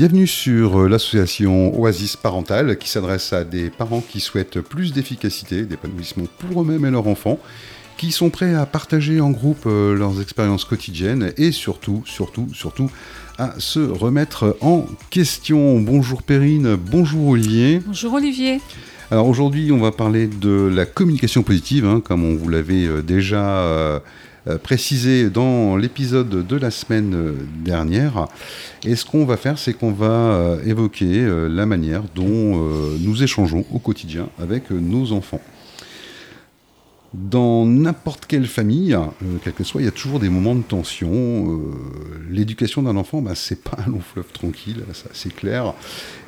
Bienvenue sur l'association Oasis Parental qui s'adresse à des parents qui souhaitent plus d'efficacité, d'épanouissement pour eux-mêmes et leurs enfants, qui sont prêts à partager en groupe leurs expériences quotidiennes et surtout, surtout, surtout à se remettre en question. Bonjour Perrine, bonjour Olivier. Bonjour Olivier. Alors aujourd'hui, on va parler de la communication positive, hein, comme on vous l'avait euh, déjà euh, euh, précisé dans l'épisode de la semaine dernière. Et ce qu'on va faire, c'est qu'on va évoquer la manière dont nous échangeons au quotidien avec nos enfants dans n'importe quelle famille, euh, quel que soit, il y a toujours des moments de tension. Euh, l'éducation d'un enfant, bah, c'est pas un long fleuve tranquille, c'est clair.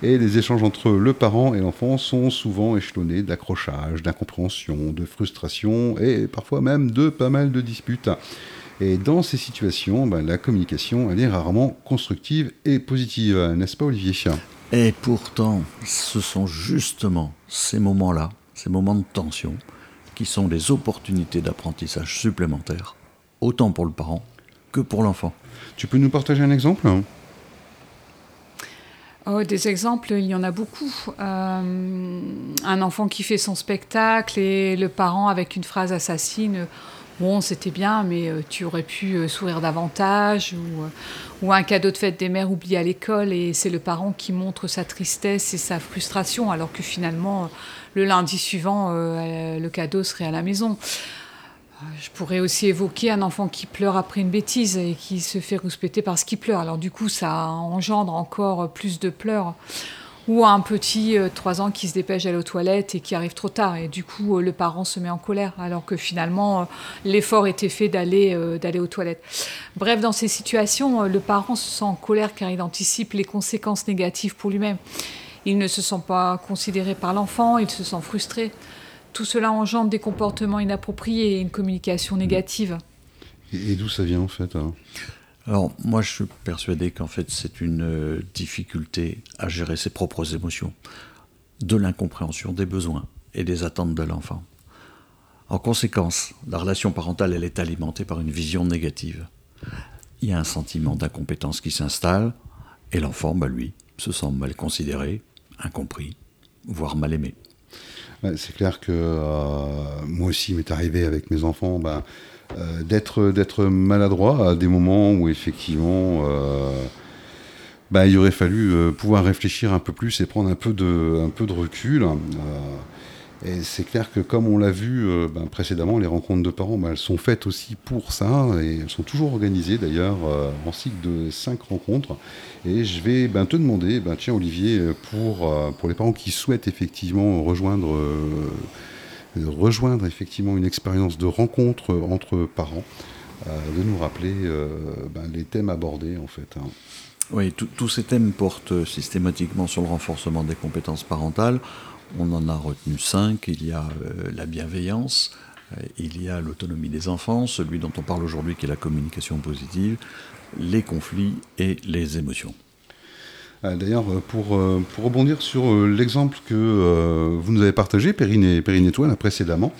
Et les échanges entre le parent et l'enfant sont souvent échelonnés d'accrochage, d'incompréhension, de frustration et parfois même de pas mal de disputes. Et dans ces situations, bah, la communication, elle est rarement constructive et positive, n'est-ce pas Olivier? Et pourtant, ce sont justement ces moments-là, ces moments de tension, qui sont des opportunités d'apprentissage supplémentaires, autant pour le parent que pour l'enfant. Tu peux nous partager un exemple? Oh, des exemples, il y en a beaucoup. Euh, un enfant qui fait son spectacle et le parent avec une phrase assassine. Bon, c'était bien, mais euh, tu aurais pu euh, sourire davantage. Ou, ou, un cadeau de fête des mères oublié à l'école et c'est le parent qui montre sa tristesse et sa frustration, alors que finalement, le lundi suivant, euh, le cadeau serait à la maison. Je pourrais aussi évoquer un enfant qui pleure après une bêtise et qui se fait rouspéter parce qu'il pleure. Alors du coup, ça engendre encore plus de pleurs. Ou un petit euh, 3 ans qui se dépêche d'aller aux toilettes et qui arrive trop tard. Et du coup, euh, le parent se met en colère alors que finalement, l'effort était fait d'aller d'aller aux toilettes. Bref, dans ces situations, le parent se sent en colère car il anticipe les conséquences négatives pour lui-même. Il ne se sent pas considéré par l'enfant, il se sent frustré. Tout cela engendre des comportements inappropriés et une communication négative. Et, d'où ça vient en fait Alors moi je suis persuadé qu'en fait c'est une euh, difficulté à gérer ses propres émotions, de l'incompréhension des besoins et des attentes de l'enfant. En conséquence, la relation parentale elle est alimentée par une vision négative. Il y a un sentiment d'incompétence qui s'installe et l'enfant, bah, lui, se sent mal considéré, incompris, voire mal aimé. c'est clair que euh, moi aussi, m'est arrivé avec mes enfants ben, euh, d'être maladroit à des moments où effectivement euh, ben, il aurait fallu pouvoir réfléchir un peu plus et prendre un peu de, recul. Et c'est clair que comme on l'a vu euh, ben, précédemment, les rencontres de parents, ben, elles sont faites aussi pour ça, et elles sont toujours organisées d'ailleurs euh, en cycle de cinq rencontres. Et je vais te demander, tiens Olivier, euh, pour les parents qui souhaitent effectivement rejoindre, rejoindre effectivement une expérience de rencontre entre parents, de nous rappeler ben, les thèmes abordés en fait. Hein. Oui, tous ces thèmes portent systématiquement sur le renforcement des compétences parentales. On en a retenu cinq. Il y a euh, la bienveillance, euh, il y a l'autonomie des enfants, celui dont on parle aujourd'hui qui est la communication positive, les conflits et les émotions. Euh, d'ailleurs, pour, pour, rebondir sur l'exemple que vous nous avez partagé, Perrine et, Perrine et toi, précédemment,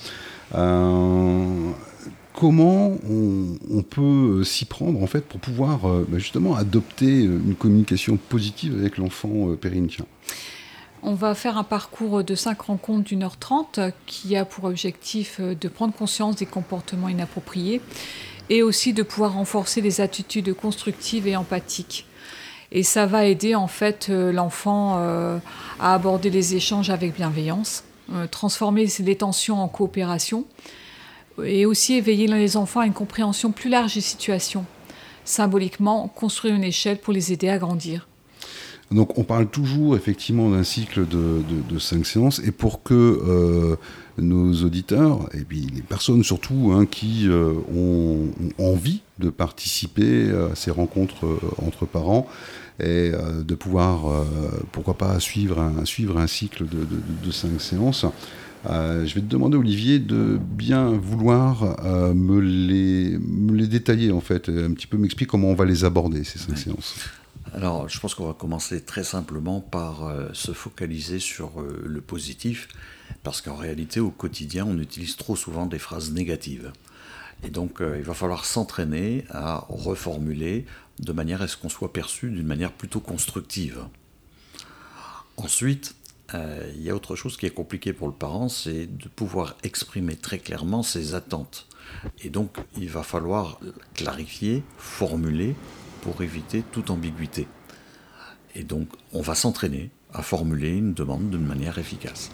comment on, peut s'y prendre en fait pour pouvoir bah, justement adopter une communication positive avec l'enfant Perrine on va faire un parcours de 5 rencontres d'une heure trente qui a pour objectif euh, de prendre conscience des comportements inappropriés et aussi de pouvoir renforcer les attitudes constructives et empathiques. Et ça va aider en fait euh, l'enfant euh, à aborder les échanges avec bienveillance, transformer les tensions en coopération et aussi éveiller les enfants à une compréhension plus large des situations. Symboliquement, construire une échelle pour les aider à grandir. Donc on parle toujours effectivement d'un cycle de, cinq séances et pour que euh, nos auditeurs et puis les personnes surtout hein, qui euh, ont, envie de participer à ces rencontres euh, entre parents et de pouvoir pourquoi pas suivre un, suivre un cycle de, cinq séances. je vais te demander, Olivier, de bien vouloir me, les, me les détailler, en fait, un petit peu m'expliquer comment on va les aborder, ces cinq séances. Alors, je pense qu'on va commencer très simplement par euh, se focaliser sur euh, le positif, parce qu'en réalité, au quotidien, on utilise trop souvent des phrases négatives. Et donc, euh, il va falloir s'entraîner à reformuler de manière à ce qu'on soit perçu d'une manière plutôt constructive. Ensuite, il y a autre chose qui est compliqué pour le parent, c'est de pouvoir exprimer très clairement ses attentes. Et donc, il va falloir clarifier, formuler pour éviter toute ambiguïté. Et donc, on va s'entraîner à formuler une demande d'une manière efficace.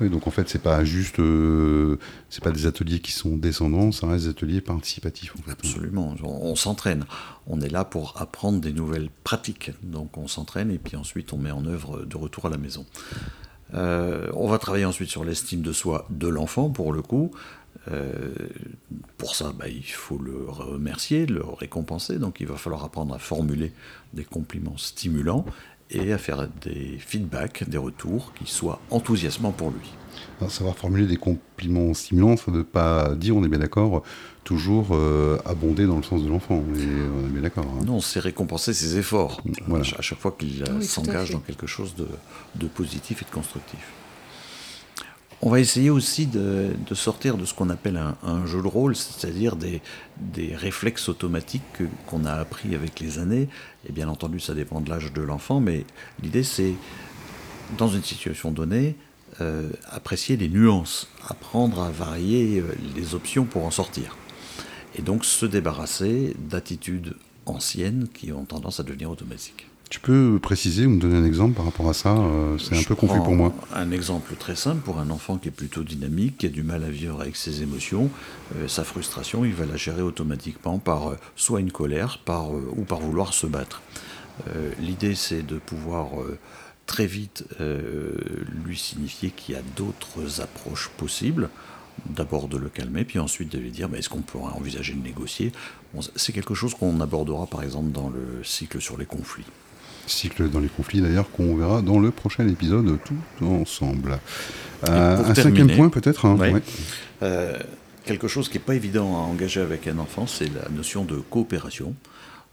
Oui, donc en fait, c'est pas juste, euh, c'est pas des ateliers qui sont descendants, ça reste des ateliers participatifs. Absolument, on, s'entraîne. On est là pour apprendre des nouvelles pratiques. Donc on s'entraîne et puis ensuite on met en œuvre de retour à la maison. Euh, on va travailler ensuite sur l'estime de soi de l'enfant, pour le coup. Euh, pour ça, bah, il faut le remercier, le récompenser. Donc il va falloir apprendre à formuler des compliments stimulants et à faire des feedbacks, des retours qui soient enthousiasmants pour lui. Alors, savoir formuler des compliments stimulants, ça ne veut pas dire, on est bien d'accord, toujours euh, abonder dans le sens de l'enfant. On est, bien d'accord. Hein. Non, c'est récompenser ses efforts à chaque fois qu'il s'engage dans quelque chose de positif et de constructif. On va essayer aussi de, sortir de ce qu'on appelle un, jeu de rôle, c'est-à-dire des, réflexes automatiques qu'on a appris avec les années. Et bien entendu, ça dépend de l'âge de l'enfant, mais l'idée c'est, dans une situation donnée, euh, apprécier les nuances, apprendre à varier euh, les options pour en sortir. Et donc se débarrasser d'attitudes anciennes qui ont tendance à devenir automatiques. Tu peux préciser ou me donner un exemple par rapport à ça euh, C'est un peu confus pour moi. Un exemple très simple pour un enfant qui est plutôt dynamique, qui a du mal à vivre avec ses émotions, euh, sa frustration, il va la gérer automatiquement par euh, soit une colère par, ou par vouloir se battre. L'idée c'est de pouvoir très vite lui signifier qu'il y a d'autres approches possibles d'abord de le calmer, puis ensuite de lui dire est-ce qu'on pourrait envisager de négocier? C'est quelque chose qu'on abordera par exemple dans le cycle sur les conflits cycle dans les conflits d'ailleurs qu'on verra dans le prochain épisode tout ensemble. Euh, un cinquième point peut-être hein, euh, Quelque chose qui n'est pas évident à engager avec un enfant, c'est la notion de coopération.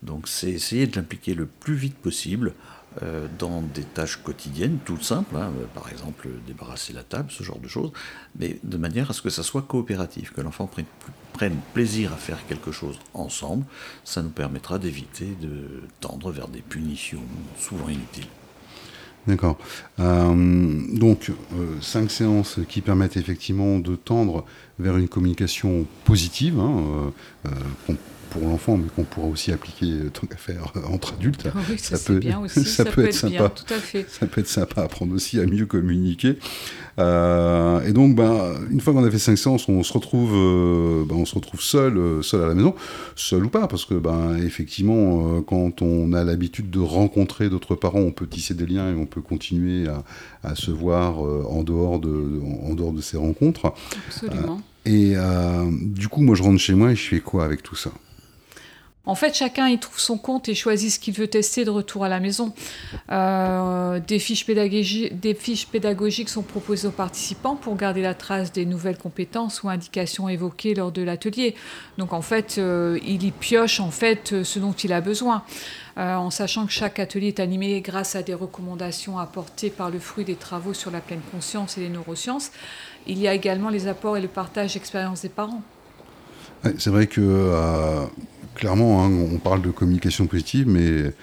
Donc c'est essayer de l'impliquer le plus vite possible euh, dans des tâches quotidiennes, toutes simples, hein, par exemple débarrasser la table, ce genre de choses, mais de manière à ce que ça soit coopératif, que l'enfant prenne, plaisir à faire quelque chose ensemble. Ça nous permettra d'éviter de tendre vers des punitions souvent inutiles. D'accord. Euh, donc, euh, cinq séances qui permettent effectivement de tendre vers une communication positive, hein, pour l'enfant, mais qu'on pourra aussi appliquer euh, tant qu'à faire euh, entre adultes. Oui, ça, peut, bien aussi. ça, peut, être, sympa. tout à fait. Ça peut être sympa à apprendre aussi à mieux communiquer. Euh, et donc, ben, une fois qu'on a fait cinq séances, on se retrouve, ben, on se retrouve seul, seul à la maison, seul ou pas, parce que ben, effectivement, quand on a l'habitude de rencontrer d'autres parents, on peut tisser des liens et on peut continuer à, à se voir en dehors de, en dehors de ces rencontres. Absolument. et du coup, moi, je rentre chez moi et je fais quoi avec tout ça? En fait, chacun y trouve son compte et choisit ce qu'il veut tester de retour à la maison. Euh, des, fiches pédagogiques sont proposées aux participants pour garder la trace des nouvelles compétences ou indications évoquées lors de l'atelier. Donc en fait, euh, il y pioche en fait ce dont il a besoin. Euh, en sachant que chaque atelier est animé grâce à des recommandations apportées par le fruit des travaux sur la pleine conscience et les neurosciences. Il y a également les apports et le partage d'expériences des parents. C'est vrai que clairement, hein, on parle de communication positive, mais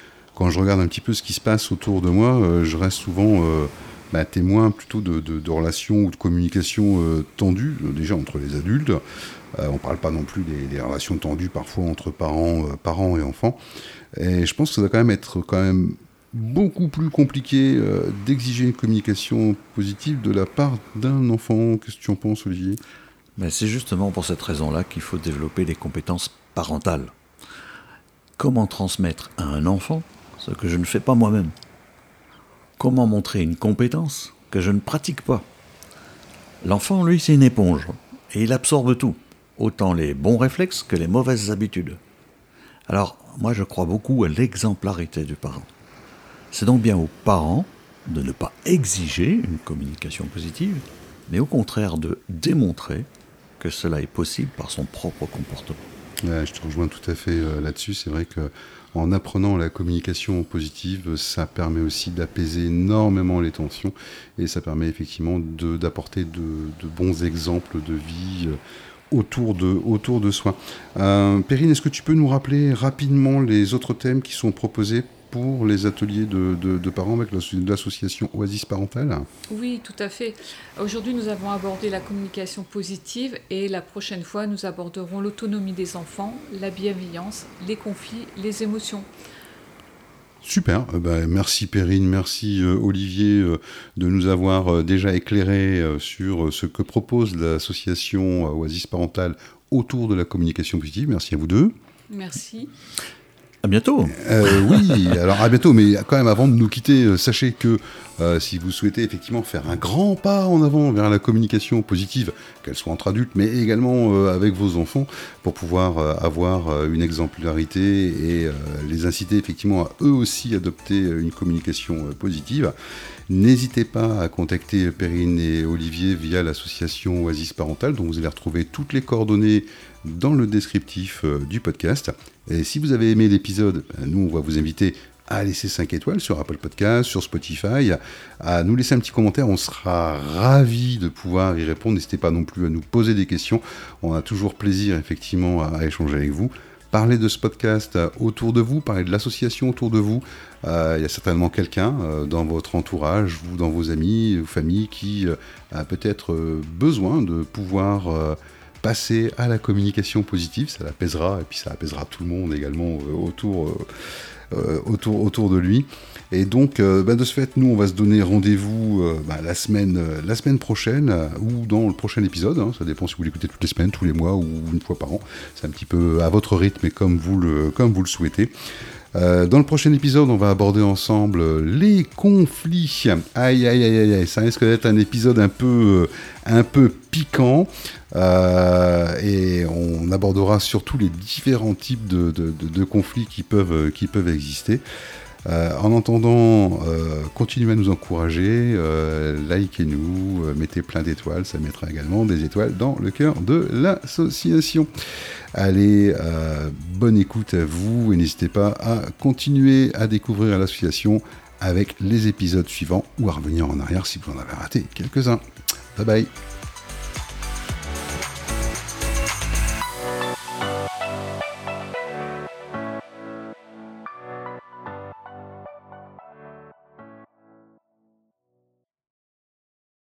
quand je regarde un petit peu ce qui se passe autour de moi, euh, je reste souvent euh, bah, témoin plutôt de, relations ou de communication euh, tendues, déjà entre les adultes. on ne parle pas non plus des, relations tendues parfois entre parents, et enfants. Et je pense que ça doit quand même être quand même beaucoup plus compliqué d'exiger une communication positive de la part d'un enfant. Qu'est-ce que tu en penses, Olivier? Ben, C'est justement pour cette raison-là qu'il faut développer les compétences parentales comment transmettre à un enfant ce que je ne fais pas moi-même? Comment montrer une compétence que je ne pratique pas? L'enfant, lui, c'est une éponge, et il absorbe tout, autant les bons réflexes que les mauvaises habitudes. Alors, moi, je crois beaucoup à l'exemplarité du parent. C'est donc bien aux parents de ne pas exiger une communication positive, mais au contraire de démontrer que cela est possible par son propre comportement. Je te rejoins tout à fait là-dessus. C'est vrai que en apprenant la communication positive, ça permet aussi d'apaiser énormément les tensions et ça permet effectivement d'apporter de, bons exemples de vie autour de, autour de soi. Euh, Perrine, est-ce que tu peux nous rappeler rapidement les autres thèmes qui sont proposés pour les ateliers de, parents avec l'association Oasis Parentale? Oui, tout à fait. Aujourd'hui, nous avons abordé la communication positive et la prochaine fois, nous aborderons l'autonomie des enfants, la bienveillance, les conflits, les émotions. Super, euh, bah, merci Perrine, merci euh, Olivier euh, de nous avoir déjà éclairé sur ce que propose l'association Oasis Parentale autour de la communication positive. Merci à vous deux. Merci. À bientôt. Euh, oui, alors à bientôt, mais quand même avant de nous quitter, euh, sachez que euh, si vous souhaitez effectivement faire un grand pas en avant vers la communication positive, qu'elle soit entre adultes, mais également avec vos enfants, pour pouvoir avoir une exemplarité et les inciter effectivement à eux aussi adopter une communication positive, N'hésitez pas à contacter Perrine et Olivier via l'association Oasis Parental, dont vous allez retrouver toutes les coordonnées dans le descriptif du podcast. Et si vous avez aimé l'épisode, ben, nous, on va vous inviter à laisser 5 étoiles sur Apple Podcast, sur Spotify, à nous laisser un petit commentaire. On sera ravis de pouvoir y répondre. N'hésitez pas non plus à nous poser des questions. On a toujours plaisir, effectivement, à, échanger avec vous. Parlez de ce podcast autour de vous, parlez de l'association autour de vous. Euh, il y a certainement quelqu'un euh, dans votre entourage, vous, dans vos amis, vos familles, qui euh, a peut-être besoin de pouvoir passer à la communication positive, ça l'apaisera, et puis ça apaisera tout le monde également euh, autour, euh, euh, autour, autour de lui. Et donc, bah, de ce fait, nous, on va se donner rendez-vous bah, la, semaine, la semaine prochaine ou dans le prochain épisode. Hein. ça dépend si vous l'écoutez toutes les semaines, tous les mois ou une fois par an. C'est un petit peu à votre rythme et comme vous le, comme vous le souhaitez. Euh, dans le prochain épisode, on va aborder ensemble les conflits. Aïe, aïe, aïe, aïe, ça risque d'être un épisode un peu, euh, un peu piquant. Euh, et on abordera surtout les différents types de, de, conflits qui peuvent, qui peuvent exister. en entendant, continuez à nous encourager, likez-nous, mettez plein d'étoiles, ça mettra également des étoiles dans le cœur de l'association. Allez, euh, bonne écoute à vous et n'hésitez pas à continuer à découvrir l'association avec les épisodes suivants ou à revenir en arrière si vous en avez raté quelques-uns. Bye bye